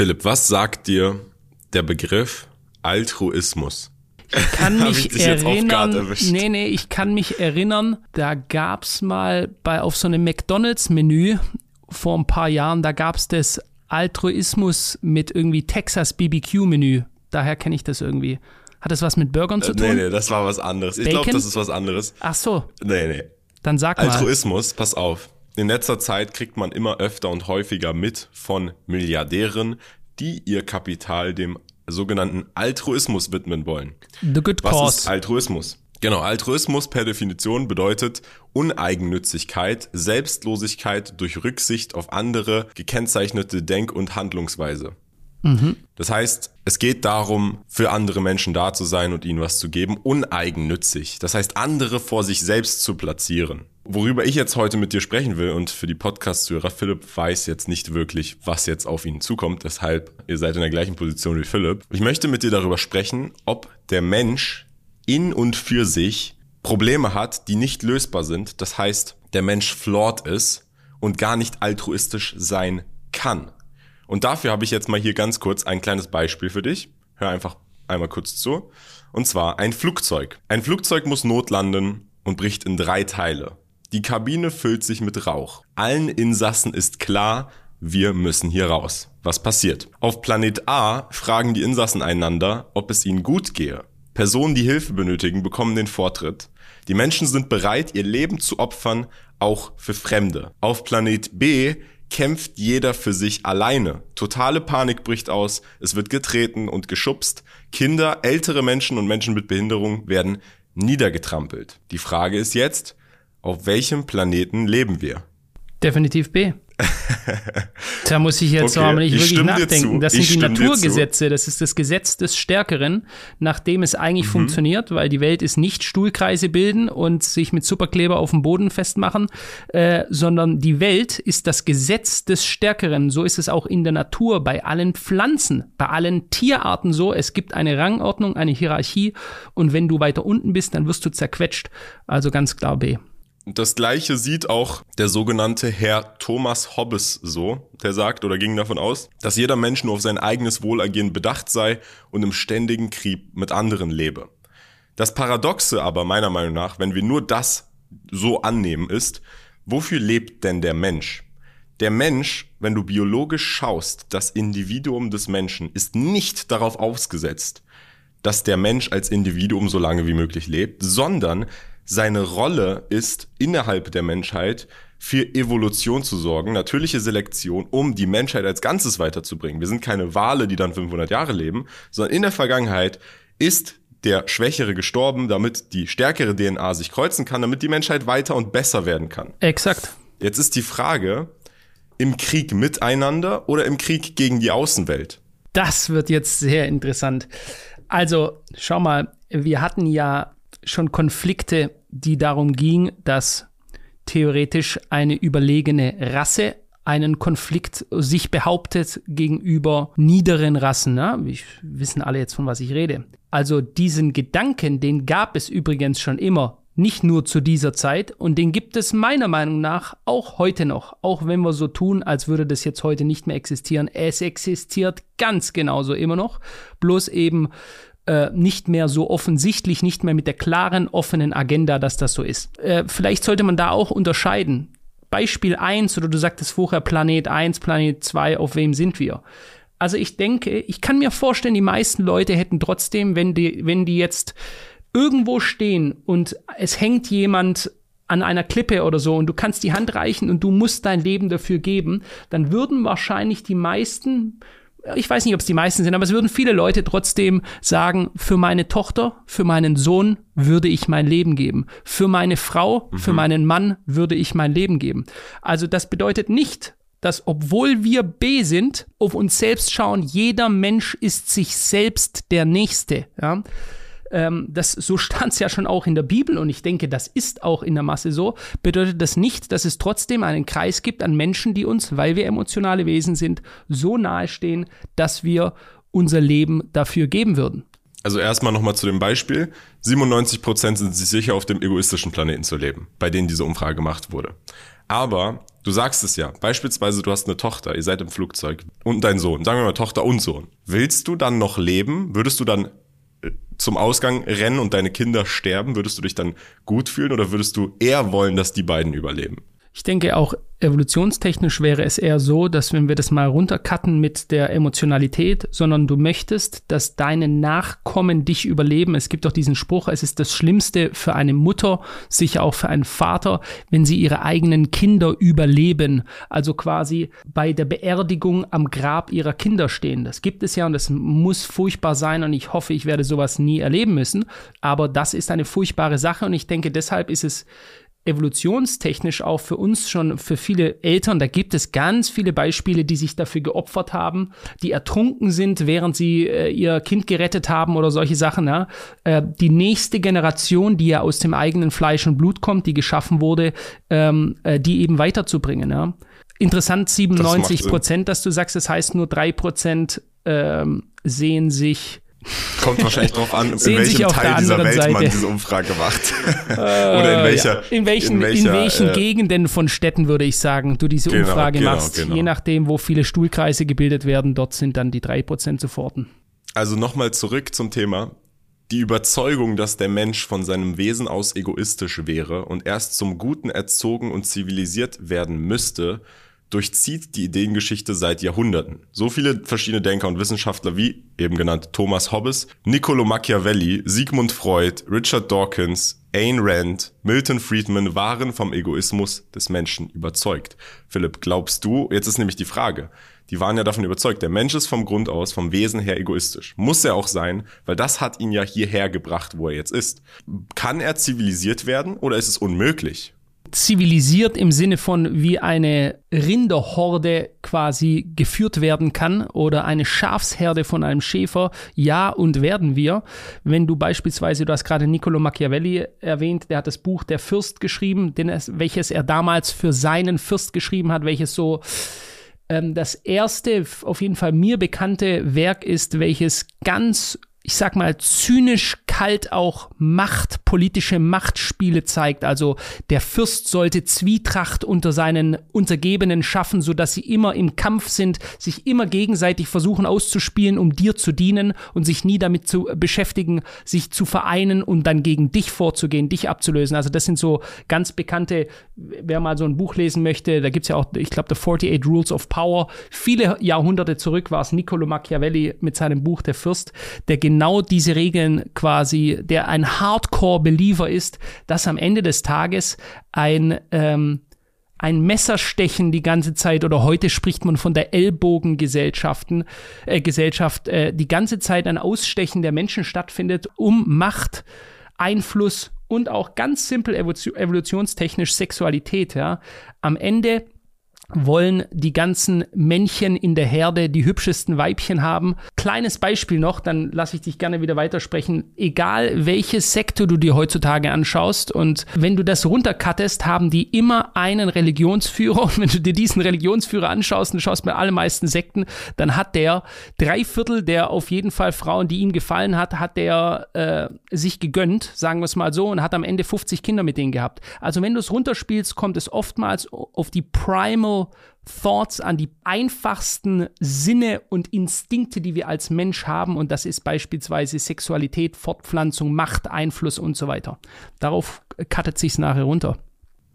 Philipp, was sagt dir der Begriff Altruismus? Ich kann mich ich erinnern. Nee, nee, ich kann mich erinnern, da gab es mal bei auf so einem McDonalds-Menü vor ein paar Jahren, da gab es das Altruismus mit irgendwie Texas BBQ-Menü. Daher kenne ich das irgendwie. Hat das was mit Burgern zu äh, tun? Nee, nee, das war was anderes. Ich glaube, das ist was anderes. Ach so. Nee, nee. Dann sag mal. Altruismus, pass auf. In letzter Zeit kriegt man immer öfter und häufiger mit von Milliardären, die ihr Kapital dem sogenannten Altruismus widmen wollen. The good cause. Was ist Altruismus? Genau, Altruismus per Definition bedeutet Uneigennützigkeit, Selbstlosigkeit durch Rücksicht auf andere gekennzeichnete Denk- und Handlungsweise. Mhm. Das heißt, es geht darum, für andere Menschen da zu sein und ihnen was zu geben, uneigennützig. Das heißt, andere vor sich selbst zu platzieren. Worüber ich jetzt heute mit dir sprechen will und für die Podcast-Hörer, Philipp weiß jetzt nicht wirklich, was jetzt auf ihn zukommt, deshalb, ihr seid in der gleichen Position wie Philipp. Ich möchte mit dir darüber sprechen, ob der Mensch in und für sich Probleme hat, die nicht lösbar sind. Das heißt, der Mensch flawed ist und gar nicht altruistisch sein kann. Und dafür habe ich jetzt mal hier ganz kurz ein kleines Beispiel für dich. Hör einfach einmal kurz zu. Und zwar ein Flugzeug. Ein Flugzeug muss notlanden und bricht in drei Teile. Die Kabine füllt sich mit Rauch. Allen Insassen ist klar, wir müssen hier raus. Was passiert? Auf Planet A fragen die Insassen einander, ob es ihnen gut gehe. Personen, die Hilfe benötigen, bekommen den Vortritt. Die Menschen sind bereit, ihr Leben zu opfern, auch für Fremde. Auf Planet B kämpft jeder für sich alleine. Totale Panik bricht aus, es wird getreten und geschubst. Kinder, ältere Menschen und Menschen mit Behinderung werden niedergetrampelt. Die Frage ist jetzt, auf welchem Planeten leben wir? Definitiv B. da muss ich jetzt okay, aber nicht wirklich nachdenken. Das sind die Naturgesetze. Das ist das Gesetz des Stärkeren, nach dem es eigentlich mhm. funktioniert, weil die Welt ist nicht Stuhlkreise bilden und sich mit Superkleber auf dem Boden festmachen, äh, sondern die Welt ist das Gesetz des Stärkeren. So ist es auch in der Natur, bei allen Pflanzen, bei allen Tierarten so. Es gibt eine Rangordnung, eine Hierarchie und wenn du weiter unten bist, dann wirst du zerquetscht. Also ganz klar B. Das gleiche sieht auch der sogenannte Herr Thomas Hobbes so. Der sagt oder ging davon aus, dass jeder Mensch nur auf sein eigenes Wohlergehen bedacht sei und im ständigen Krieg mit anderen lebe. Das Paradoxe aber meiner Meinung nach, wenn wir nur das so annehmen, ist, wofür lebt denn der Mensch? Der Mensch, wenn du biologisch schaust, das Individuum des Menschen ist nicht darauf ausgesetzt, dass der Mensch als Individuum so lange wie möglich lebt, sondern seine Rolle ist, innerhalb der Menschheit für Evolution zu sorgen, natürliche Selektion, um die Menschheit als Ganzes weiterzubringen. Wir sind keine Wale, die dann 500 Jahre leben, sondern in der Vergangenheit ist der Schwächere gestorben, damit die stärkere DNA sich kreuzen kann, damit die Menschheit weiter und besser werden kann. Exakt. Jetzt ist die Frage, im Krieg miteinander oder im Krieg gegen die Außenwelt? Das wird jetzt sehr interessant. Also, schau mal, wir hatten ja schon Konflikte die darum ging, dass theoretisch eine überlegene Rasse einen Konflikt sich behauptet gegenüber niederen Rassen. Ne? Wir wissen alle jetzt, von was ich rede. Also diesen Gedanken, den gab es übrigens schon immer, nicht nur zu dieser Zeit und den gibt es meiner Meinung nach auch heute noch, auch wenn wir so tun, als würde das jetzt heute nicht mehr existieren. Es existiert ganz genauso immer noch, bloß eben äh, nicht mehr so offensichtlich, nicht mehr mit der klaren, offenen Agenda, dass das so ist. Äh, vielleicht sollte man da auch unterscheiden. Beispiel 1 oder du sagtest vorher Planet 1, Planet 2, auf wem sind wir? Also ich denke, ich kann mir vorstellen, die meisten Leute hätten trotzdem, wenn die, wenn die jetzt irgendwo stehen und es hängt jemand an einer Klippe oder so und du kannst die Hand reichen und du musst dein Leben dafür geben, dann würden wahrscheinlich die meisten ich weiß nicht, ob es die meisten sind, aber es würden viele Leute trotzdem sagen, für meine Tochter, für meinen Sohn würde ich mein Leben geben. Für meine Frau, mhm. für meinen Mann würde ich mein Leben geben. Also das bedeutet nicht, dass obwohl wir B sind, auf uns selbst schauen, jeder Mensch ist sich selbst der Nächste. Ja? Ähm, das, so stand es ja schon auch in der Bibel und ich denke, das ist auch in der Masse so, bedeutet das nicht, dass es trotzdem einen Kreis gibt an Menschen, die uns, weil wir emotionale Wesen sind, so nahe stehen, dass wir unser Leben dafür geben würden. Also erstmal nochmal zu dem Beispiel. 97% sind sich sicher, auf dem egoistischen Planeten zu leben, bei denen diese Umfrage gemacht wurde. Aber du sagst es ja, beispielsweise du hast eine Tochter, ihr seid im Flugzeug und dein Sohn, sagen wir mal Tochter und Sohn. Willst du dann noch leben? Würdest du dann zum Ausgang rennen und deine Kinder sterben? Würdest du dich dann gut fühlen oder würdest du eher wollen, dass die beiden überleben? Ich denke auch evolutionstechnisch wäre es eher so, dass wenn wir das mal runtercutten mit der Emotionalität, sondern du möchtest, dass deine Nachkommen dich überleben. Es gibt doch diesen Spruch, es ist das Schlimmste für eine Mutter, sicher auch für einen Vater, wenn sie ihre eigenen Kinder überleben. Also quasi bei der Beerdigung am Grab ihrer Kinder stehen. Das gibt es ja und das muss furchtbar sein und ich hoffe, ich werde sowas nie erleben müssen. Aber das ist eine furchtbare Sache und ich denke, deshalb ist es evolutionstechnisch auch für uns schon, für viele Eltern, da gibt es ganz viele Beispiele, die sich dafür geopfert haben, die ertrunken sind, während sie äh, ihr Kind gerettet haben oder solche Sachen. Ja. Äh, die nächste Generation, die ja aus dem eigenen Fleisch und Blut kommt, die geschaffen wurde, ähm, äh, die eben weiterzubringen. Ja. Interessant, 97 Prozent, dass du sagst, das heißt nur drei Prozent ähm, sehen sich Kommt wahrscheinlich drauf an, in welchem Teil dieser Welt Seite. man diese Umfrage macht. Oder in welcher. Ja. In welchen, in, welcher, in welchen äh, Gegenden von Städten würde ich sagen, du diese genau, Umfrage genau, machst. Genau. Je nachdem, wo viele Stuhlkreise gebildet werden, dort sind dann die drei Prozent zu Forten. Also nochmal zurück zum Thema. Die Überzeugung, dass der Mensch von seinem Wesen aus egoistisch wäre und erst zum Guten erzogen und zivilisiert werden müsste, durchzieht die Ideengeschichte seit Jahrhunderten. So viele verschiedene Denker und Wissenschaftler wie eben genannt Thomas Hobbes, Niccolo Machiavelli, Sigmund Freud, Richard Dawkins, Ayn Rand, Milton Friedman waren vom Egoismus des Menschen überzeugt. Philipp, glaubst du, jetzt ist nämlich die Frage, die waren ja davon überzeugt, der Mensch ist vom Grund aus, vom Wesen her egoistisch. Muss er auch sein, weil das hat ihn ja hierher gebracht, wo er jetzt ist. Kann er zivilisiert werden oder ist es unmöglich? Zivilisiert im Sinne von wie eine Rinderhorde quasi geführt werden kann oder eine Schafsherde von einem Schäfer, ja und werden wir. Wenn du beispielsweise, du hast gerade Niccolo Machiavelli erwähnt, der hat das Buch Der Fürst geschrieben, es, welches er damals für seinen Fürst geschrieben hat, welches so ähm, das erste, auf jeden Fall mir bekannte Werk ist, welches ganz ich sag mal, zynisch kalt auch Macht, politische Machtspiele zeigt. Also der Fürst sollte Zwietracht unter seinen Untergebenen schaffen, sodass sie immer im Kampf sind, sich immer gegenseitig versuchen auszuspielen, um dir zu dienen und sich nie damit zu beschäftigen, sich zu vereinen und dann gegen dich vorzugehen, dich abzulösen. Also das sind so ganz bekannte, wer mal so ein Buch lesen möchte, da gibt's ja auch, ich glaube, The 48 Rules of Power. Viele Jahrhunderte zurück war es Niccolo Machiavelli mit seinem Buch Der Fürst, der genau diese Regeln quasi, der ein Hardcore-Believer ist, dass am Ende des Tages ein, ähm, ein Messerstechen die ganze Zeit oder heute spricht man von der Ellbogengesellschaften äh, Gesellschaft äh, die ganze Zeit ein Ausstechen der Menschen stattfindet, um Macht, Einfluss und auch ganz simpel evolutionstechnisch Sexualität. Ja. Am Ende wollen die ganzen Männchen in der Herde die hübschesten Weibchen haben. Kleines Beispiel noch, dann lasse ich dich gerne wieder weitersprechen. Egal welche Sekte du dir heutzutage anschaust und wenn du das runtercuttest, haben die immer einen Religionsführer und wenn du dir diesen Religionsführer anschaust und schaust bei allermeisten Sekten, dann hat der drei Viertel der auf jeden Fall Frauen, die ihm gefallen hat, hat der äh, sich gegönnt, sagen wir es mal so, und hat am Ende 50 Kinder mit denen gehabt. Also wenn du es runterspielst, kommt es oftmals auf die Primal Thoughts an die einfachsten Sinne und Instinkte, die wir als Mensch haben. Und das ist beispielsweise Sexualität, Fortpflanzung, Macht, Einfluss und so weiter. Darauf cuttet sich's nachher runter.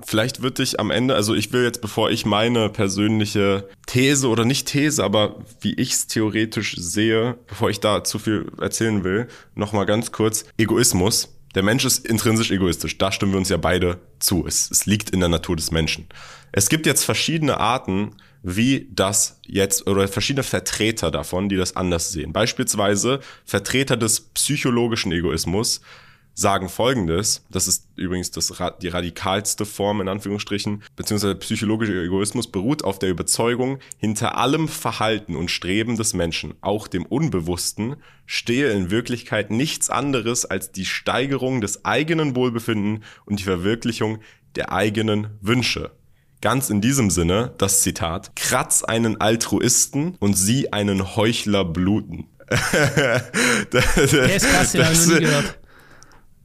Vielleicht wird dich am Ende, also ich will jetzt, bevor ich meine persönliche These oder nicht These, aber wie ich es theoretisch sehe, bevor ich da zu viel erzählen will, nochmal ganz kurz, Egoismus der Mensch ist intrinsisch egoistisch. Da stimmen wir uns ja beide zu. Es, es liegt in der Natur des Menschen. Es gibt jetzt verschiedene Arten, wie das jetzt, oder verschiedene Vertreter davon, die das anders sehen. Beispielsweise Vertreter des psychologischen Egoismus sagen folgendes, das ist übrigens das, die radikalste Form in Anführungsstrichen, beziehungsweise psychologischer Egoismus beruht auf der Überzeugung, hinter allem Verhalten und Streben des Menschen, auch dem Unbewussten, stehe in Wirklichkeit nichts anderes als die Steigerung des eigenen Wohlbefinden und die Verwirklichung der eigenen Wünsche. Ganz in diesem Sinne das Zitat, kratz einen Altruisten und sie einen Heuchler bluten. der ist krass,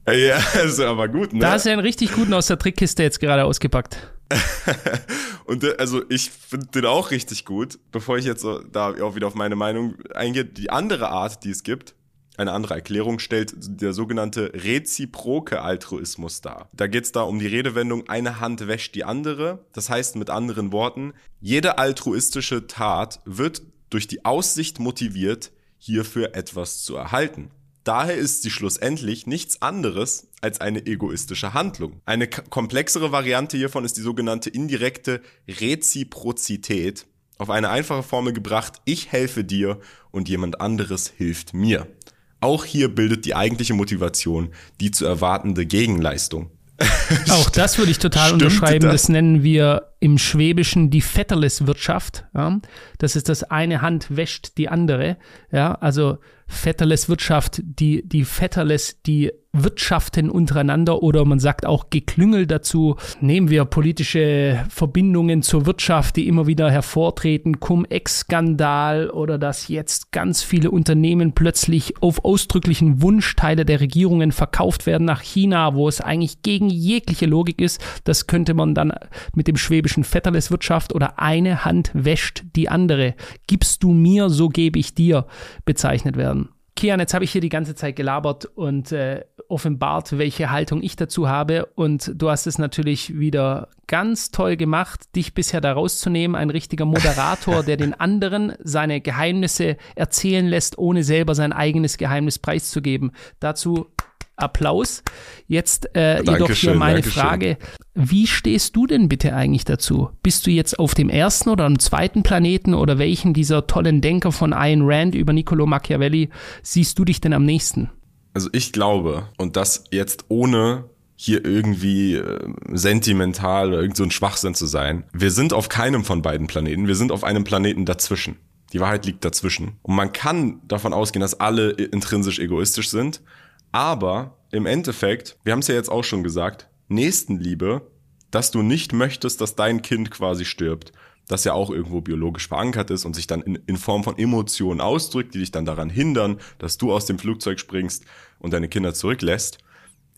Ja, ist aber gut, ne? Da hast du einen richtig guten aus der Trickkiste jetzt gerade ausgepackt. und äh, also ich finde den auch richtig gut. Bevor ich jetzt so da auch wieder auf meine Meinung eingehe, die andere Art, die es gibt, eine andere Erklärung stellt der sogenannte reziproke Altruismus dar. Da geht es da um die Redewendung, eine Hand wäscht die andere. Das heißt mit anderen Worten, jede altruistische Tat wird durch die Aussicht motiviert, hierfür etwas zu erhalten. Daher ist sie schlussendlich nichts anderes als eine egoistische Handlung. Eine komplexere Variante hiervon ist die sogenannte indirekte Reziprozität. Auf eine einfache Formel gebracht, ich helfe dir und jemand anderes hilft mir. Auch hier bildet die eigentliche Motivation die zu erwartende Gegenleistung. Auch das würde ich total Stimmt unterschreiben. Das? das? nennen wir im Schwäbischen die Vetterleswirtschaft. Ja? Das ist das eine Hand wäscht die andere. Ja, also Vetterleswirtschaft, die, die Vetterles, die wirtschaften untereinander oder man sagt auch Geklüngel dazu. Nehmen wir politische Verbindungen zur Wirtschaft, die immer wieder hervortreten, Cum-Ex-Skandal oder dass jetzt ganz viele Unternehmen plötzlich auf ausdrücklichen Wunsch Teile der Regierungen verkauft werden nach China, wo es eigentlich gegen jegliche Logik ist. Das könnte man dann mit dem schwäbischen Vetterleswirtschaft oder eine Hand wäscht die andere. Gibst du mir, so gebe ich dir bezeichnet werden. Kian, jetzt habe ich hier die ganze Zeit gelabert und äh, offenbart, welche Haltung ich dazu habe. Und du hast es natürlich wieder ganz toll gemacht, dich bisher da rauszunehmen. Ein richtiger Moderator, der den anderen seine Geheimnisse erzählen lässt, ohne selber sein eigenes Geheimnis preiszugeben. Dazu Applaus. Jetzt äh, jedoch hier meine Dankeschön. Frage. Wie stehst du denn bitte eigentlich dazu? Bist du jetzt auf dem ersten oder am zweiten Planeten oder welchen dieser tollen Denker von Ayn Rand über Niccolo Machiavelli siehst du dich denn am nächsten? Also ich glaube, und das jetzt ohne hier irgendwie äh, sentimental oder irgend so ein Schwachsinn zu sein. Wir sind auf keinem von beiden Planeten. Wir sind auf einem Planeten dazwischen. Die Wahrheit liegt dazwischen. Und man kann davon ausgehen, dass alle intrinsisch egoistisch sind. Aber im Endeffekt, wir haben es ja jetzt auch schon gesagt, Nächstenliebe, dass du nicht möchtest, dass dein Kind quasi stirbt, das ja auch irgendwo biologisch verankert ist und sich dann in, in Form von Emotionen ausdrückt, die dich dann daran hindern, dass du aus dem Flugzeug springst und deine Kinder zurücklässt.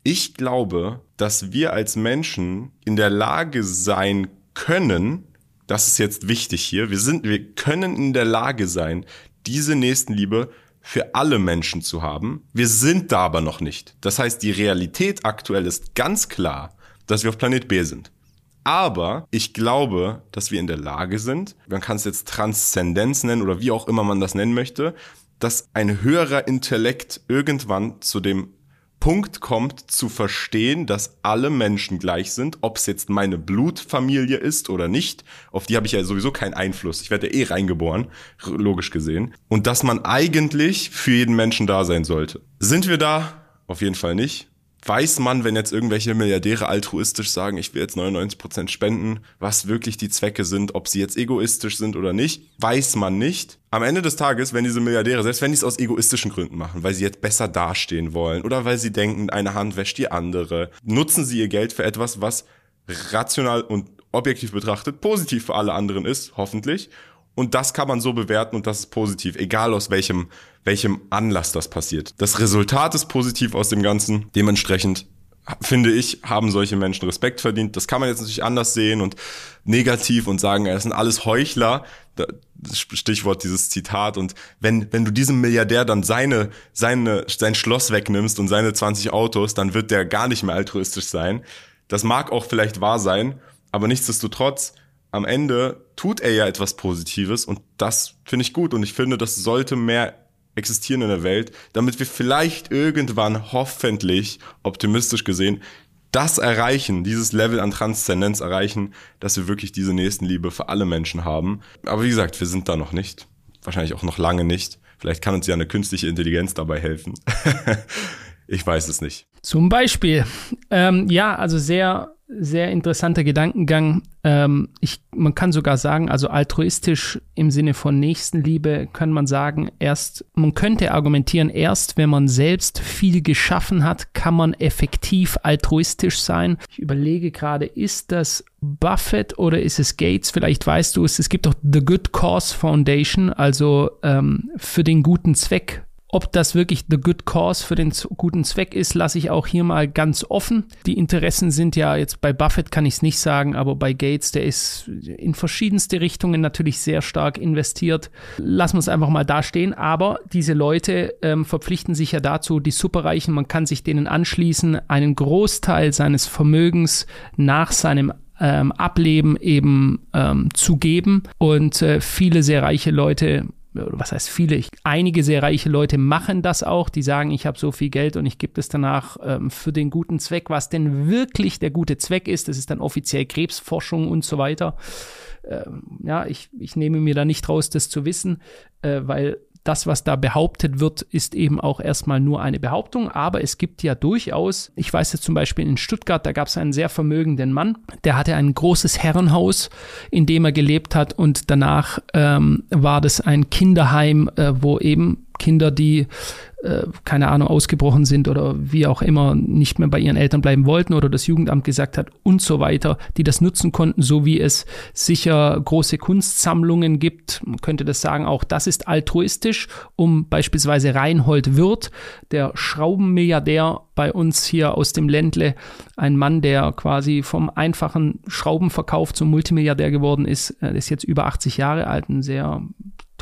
Ich glaube, dass wir als Menschen in der Lage sein können, das ist jetzt wichtig hier, wir sind, wir können in der Lage sein, diese Nächstenliebe für alle Menschen zu haben. Wir sind da aber noch nicht. Das heißt, die Realität aktuell ist ganz klar, dass wir auf Planet B sind. Aber ich glaube, dass wir in der Lage sind, man kann es jetzt Transzendenz nennen oder wie auch immer man das nennen möchte, dass ein höherer Intellekt irgendwann zu dem Punkt kommt, zu verstehen, dass alle Menschen gleich sind, ob es jetzt meine Blutfamilie ist oder nicht, auf die habe ich ja sowieso keinen Einfluss. Ich werde ja eh reingeboren, logisch gesehen. Und dass man eigentlich für jeden Menschen da sein sollte. Sind wir da? Auf jeden Fall nicht weiß man, wenn jetzt irgendwelche Milliardäre altruistisch sagen, ich will jetzt 99 Prozent spenden, was wirklich die Zwecke sind, ob sie jetzt egoistisch sind oder nicht, weiß man nicht. Am Ende des Tages, wenn diese Milliardäre, selbst wenn die es aus egoistischen Gründen machen, weil sie jetzt besser dastehen wollen oder weil sie denken, eine Hand wäscht die andere, nutzen sie ihr Geld für etwas, was rational und objektiv betrachtet positiv für alle anderen ist, hoffentlich. Und das kann man so bewerten und das ist positiv, egal aus welchem, welchem Anlass das passiert. Das Resultat ist positiv aus dem Ganzen. Dementsprechend finde ich, haben solche Menschen Respekt verdient. Das kann man jetzt natürlich anders sehen und negativ und sagen, es sind alles Heuchler. Stichwort dieses Zitat. Und wenn, wenn du diesem Milliardär dann seine, seine, sein Schloss wegnimmst und seine 20 Autos, dann wird der gar nicht mehr altruistisch sein. Das mag auch vielleicht wahr sein, aber nichtsdestotrotz am Ende tut er ja etwas Positives und das finde ich gut und ich finde, das sollte mehr existieren in der Welt, damit wir vielleicht irgendwann hoffentlich, optimistisch gesehen, das erreichen, dieses Level an Transzendenz erreichen, dass wir wirklich diese Nächstenliebe für alle Menschen haben. Aber wie gesagt, wir sind da noch nicht. Wahrscheinlich auch noch lange nicht. Vielleicht kann uns ja eine künstliche Intelligenz dabei helfen. ich weiß es nicht. Zum Beispiel. Ähm, ja, also sehr sehr interessanter Gedankengang. Ähm, ich, man kann sogar sagen, also altruistisch im Sinne von Nächstenliebe kann man sagen, erst, man könnte argumentieren, erst wenn man selbst viel geschaffen hat, kann man effektiv altruistisch sein. Ich überlege gerade, ist das Buffett oder ist es Gates? Vielleicht weißt du es, es gibt doch The Good Cause Foundation, also ähm, für den guten Zweck Ob das wirklich the good cause für den guten Zweck ist, lasse ich auch hier mal ganz offen. Die Interessen sind ja jetzt bei Buffett kann ich es nicht sagen, aber bei Gates, der ist in verschiedenste Richtungen natürlich sehr stark investiert. Lassen wir es einfach mal dastehen. Aber diese Leute ähm, verpflichten sich ja dazu, die Superreichen, man kann sich denen anschließen, einen Großteil seines Vermögens nach seinem ähm, Ableben eben ähm, zu geben. Und äh, viele sehr reiche Leute was heißt viele, einige sehr reiche Leute machen das auch, die sagen, ich habe so viel Geld und ich gebe es danach ähm, für den guten Zweck, was denn wirklich der gute Zweck ist, das ist dann offiziell Krebsforschung und so weiter. Ähm, ja, ich, ich nehme mir da nicht raus, das zu wissen, äh, weil das, was da behauptet wird, ist eben auch erstmal nur eine Behauptung, aber es gibt ja durchaus, ich weiß jetzt zum Beispiel in Stuttgart, da gab es einen sehr vermögenden Mann, der hatte ein großes Herrenhaus, in dem er gelebt hat und danach ähm, war das ein Kinderheim, äh, wo eben Kinder, die äh, keine Ahnung, ausgebrochen sind oder wie auch immer nicht mehr bei ihren Eltern bleiben wollten oder das Jugendamt gesagt hat und so weiter, die das nutzen konnten, so wie es sicher große Kunstsammlungen gibt. Man könnte das sagen, auch das ist altruistisch, um beispielsweise Reinhold Wirth, der Schraubenmilliardär bei uns hier aus dem Ländle, ein Mann, der quasi vom einfachen Schraubenverkauf zum Multimilliardär geworden ist, äh, ist jetzt über 80 Jahre alt, ein sehr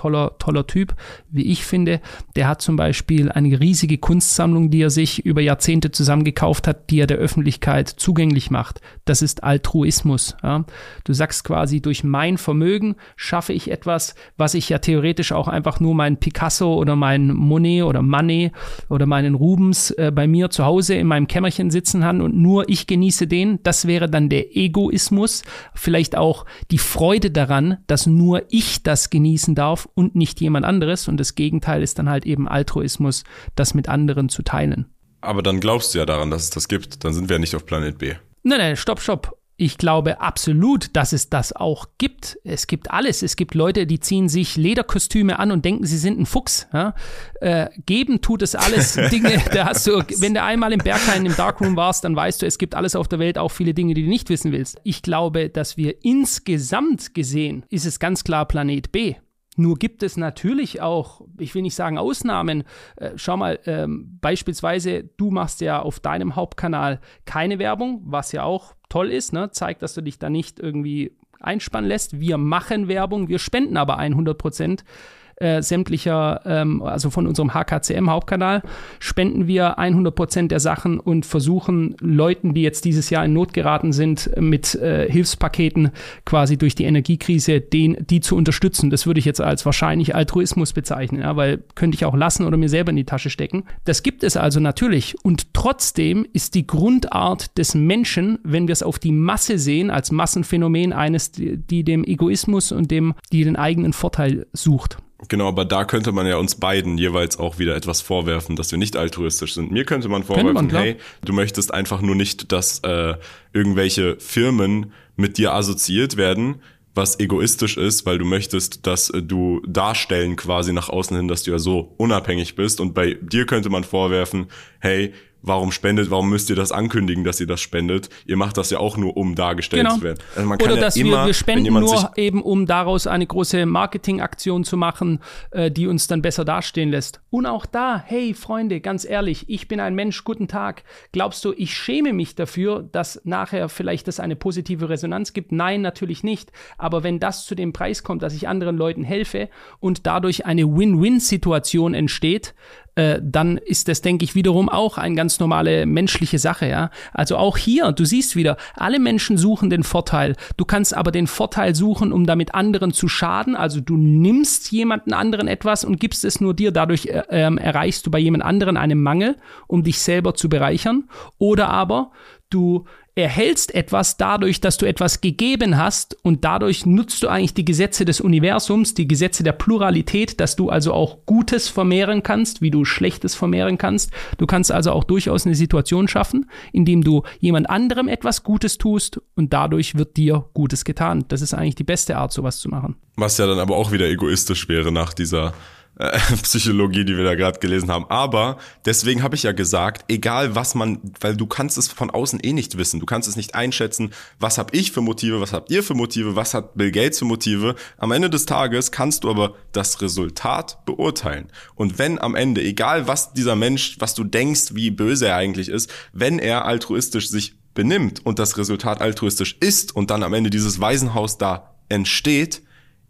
toller, toller Typ, wie ich finde. Der hat zum Beispiel eine riesige Kunstsammlung, die er sich über Jahrzehnte zusammengekauft hat, die er der Öffentlichkeit zugänglich macht. Das ist Altruismus. Ja. Du sagst quasi, durch mein Vermögen schaffe ich etwas, was ich ja theoretisch auch einfach nur meinen Picasso oder meinen Monet oder Manet oder meinen Rubens äh, bei mir zu Hause in meinem Kämmerchen sitzen kann und nur ich genieße den. Das wäre dann der Egoismus. Vielleicht auch die Freude daran, dass nur ich das genießen darf und nicht jemand anderes. Und das Gegenteil ist dann halt eben Altruismus, das mit anderen zu teilen. Aber dann glaubst du ja daran, dass es das gibt. Dann sind wir ja nicht auf Planet B. Nein, nein, stopp, stopp. Ich glaube absolut, dass es das auch gibt. Es gibt alles. Es gibt Leute, die ziehen sich Lederkostüme an und denken, sie sind ein Fuchs. Ja? Äh, geben tut es alles Dinge. Da hast du, wenn du einmal im Berghain im Darkroom warst, dann weißt du, es gibt alles auf der Welt, auch viele Dinge, die du nicht wissen willst. Ich glaube, dass wir insgesamt gesehen, ist es ganz klar Planet B. Nur gibt es natürlich auch, ich will nicht sagen Ausnahmen. Äh, schau mal, ähm, beispielsweise, du machst ja auf deinem Hauptkanal keine Werbung, was ja auch toll ist, ne? zeigt, dass du dich da nicht irgendwie einspannen lässt. Wir machen Werbung, wir spenden aber 100 Prozent äh, sämtlicher, ähm, also von unserem HKCM-Hauptkanal, spenden wir 100 Prozent der Sachen und versuchen Leuten, die jetzt dieses Jahr in Not geraten sind, mit äh, Hilfspaketen quasi durch die Energiekrise, den, die zu unterstützen. Das würde ich jetzt als wahrscheinlich Altruismus bezeichnen, ja, weil könnte ich auch lassen oder mir selber in die Tasche stecken. Das gibt es also natürlich und trotzdem ist die Grundart des Menschen, wenn wir es auf die Masse sehen, als Massenphänomen eines, die dem Egoismus und dem, die den eigenen Vorteil sucht. Genau, aber da könnte man ja uns beiden jeweils auch wieder etwas vorwerfen, dass wir nicht altruistisch sind. Mir könnte man vorwerfen, man, hey, du möchtest einfach nur nicht, dass äh, irgendwelche Firmen mit dir assoziiert werden, was egoistisch ist, weil du möchtest, dass äh, du darstellen quasi nach außen hin, dass du ja so unabhängig bist. Und bei dir könnte man vorwerfen, hey, warum spendet, warum müsst ihr das ankündigen, dass ihr das spendet? Ihr macht das ja auch nur, um dargestellt genau. zu werden. Also man Oder dass ja immer, wir, wir spenden nur eben, um daraus eine große Marketingaktion zu machen, äh, die uns dann besser dastehen lässt. Und auch da, hey Freunde, ganz ehrlich, ich bin ein Mensch, guten Tag. Glaubst du, ich schäme mich dafür, dass nachher vielleicht das eine positive Resonanz gibt? Nein, natürlich nicht. Aber wenn das zu dem Preis kommt, dass ich anderen Leuten helfe und dadurch eine Win-Win-Situation entsteht, äh, dann ist das, denke ich, wiederum auch eine ganz normale menschliche Sache, ja. Also auch hier, du siehst wieder, alle Menschen suchen den Vorteil. Du kannst aber den Vorteil suchen, um damit anderen zu schaden. Also du nimmst jemanden anderen etwas und gibst es nur dir. Dadurch äh, ähm, erreichst du bei jemand anderen einen Mangel, um dich selber zu bereichern. Oder aber du erhältst etwas dadurch, dass du etwas gegeben hast und dadurch nutzt du eigentlich die Gesetze des Universums, die Gesetze der Pluralität, dass du also auch Gutes vermehren kannst, wie du Schlechtes vermehren kannst. Du kannst also auch durchaus eine Situation schaffen, indem du jemand anderem etwas Gutes tust und dadurch wird dir Gutes getan. Das ist eigentlich die beste Art, sowas zu machen. Was ja dann aber auch wieder egoistisch wäre nach dieser äh, Psychologie, die wir da gerade gelesen haben. Aber deswegen habe ich ja gesagt, egal was man, weil du kannst es von außen eh nicht wissen. Du kannst es nicht einschätzen, was habe ich für Motive, was habt ihr für Motive, was hat Bill Gates für Motive. Am Ende des Tages kannst du aber das Resultat beurteilen. Und wenn am Ende, egal was dieser Mensch, was du denkst, wie böse er eigentlich ist, wenn er altruistisch sich benimmt und das Resultat altruistisch ist und dann am Ende dieses Waisenhaus da entsteht,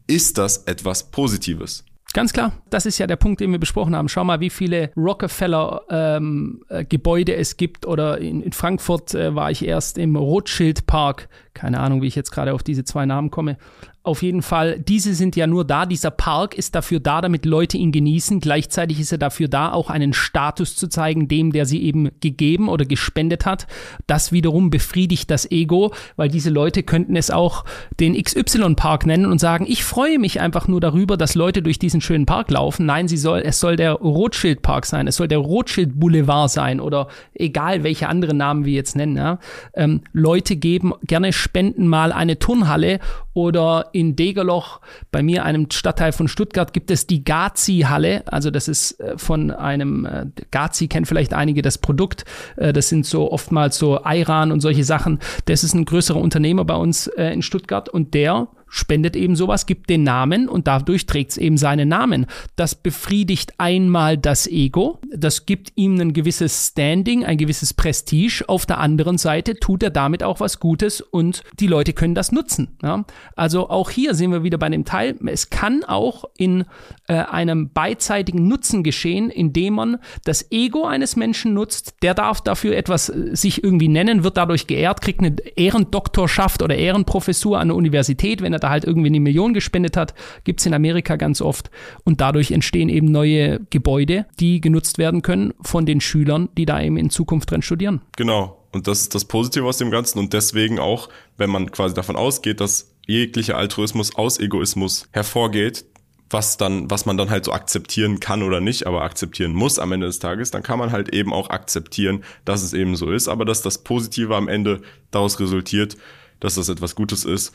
ist das etwas Positives. Ganz klar, das ist ja der Punkt, den wir besprochen haben. Schau mal, wie viele Rockefeller-Gebäude ähm, äh, es gibt. Oder in, in Frankfurt äh, war ich erst im Rothschild Park. Keine Ahnung, wie ich jetzt gerade auf diese zwei Namen komme. Auf jeden Fall, diese sind ja nur da. Dieser Park ist dafür da, damit Leute ihn genießen. Gleichzeitig ist er dafür da, auch einen Status zu zeigen, dem, der sie eben gegeben oder gespendet hat. Das wiederum befriedigt das Ego, weil diese Leute könnten es auch den XY-Park nennen und sagen, ich freue mich einfach nur darüber, dass Leute durch diesen schönen Park laufen. Nein, sie soll, es soll der Rothschild-Park sein, es soll der Rothschild-Boulevard sein oder egal welche anderen Namen wir jetzt nennen. Ja. Ähm, Leute geben gerne Spenden mal eine Turnhalle oder in Degerloch, bei mir, einem Stadtteil von Stuttgart, gibt es die Gazi-Halle. Also das ist äh, von einem, äh, Gazi kennt vielleicht einige das Produkt. Äh, das sind so oftmals so Iran und solche Sachen. Das ist ein größerer Unternehmer bei uns in Stuttgart und der spendet eben sowas, gibt den Namen und dadurch trägt es eben seinen Namen. Das befriedigt einmal das Ego, das gibt ihm ein gewisses Standing, ein gewisses Prestige. Auf der anderen Seite tut er damit auch was Gutes und die Leute können das nutzen. Ja? Also auch hier sehen wir wieder bei dem Teil, es kann auch in äh, einem beidseitigen Nutzen geschehen, indem man das Ego eines Menschen nutzt, der darf dafür etwas äh, sich irgendwie nennen, wird dadurch geehrt, kriegt eine Ehrendoktorschaft oder Ehrenprofessur an der Universität, wenn er da halt irgendwie eine Million gespendet hat, gibt es in Amerika ganz oft. Und dadurch entstehen eben neue Gebäude, die genutzt werden können von den Schülern, die da eben in Zukunft drin studieren. Genau. Und das ist das Positive aus dem Ganzen. Und deswegen auch, wenn man quasi davon ausgeht, dass jeglicher Altruismus aus Egoismus hervorgeht, was dann, was man dann halt so akzeptieren kann oder nicht, aber akzeptieren muss am Ende des Tages, dann kann man halt eben auch akzeptieren, dass es eben so ist, aber dass das Positive am Ende daraus resultiert, dass das etwas Gutes ist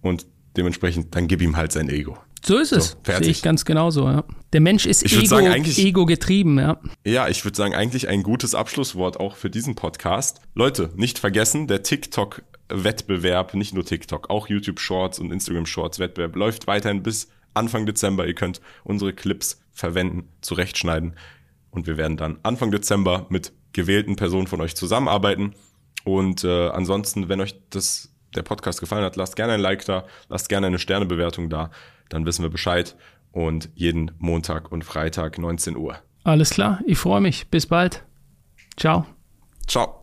und dementsprechend, dann gib ihm halt sein Ego. So ist es. So, Sehe ich ganz genauso, ja. Der Mensch ist Ego, sagen, Ego getrieben, ja. Ja, ich würde sagen, eigentlich ein gutes Abschlusswort auch für diesen Podcast. Leute, nicht vergessen, der TikTok-Wettbewerb, nicht nur TikTok, auch YouTube Shorts und Instagram Shorts Wettbewerb läuft weiterhin bis Anfang Dezember. Ihr könnt unsere Clips verwenden, zurechtschneiden. Und wir werden dann Anfang Dezember mit gewählten Personen von euch zusammenarbeiten. Und äh, ansonsten, wenn euch das der Podcast gefallen hat, lasst gerne ein Like da, lasst gerne eine Sternebewertung da, dann wissen wir Bescheid. Und jeden Montag und Freitag 19 Uhr. Alles klar, ich freue mich. Bis bald. Ciao. Ciao.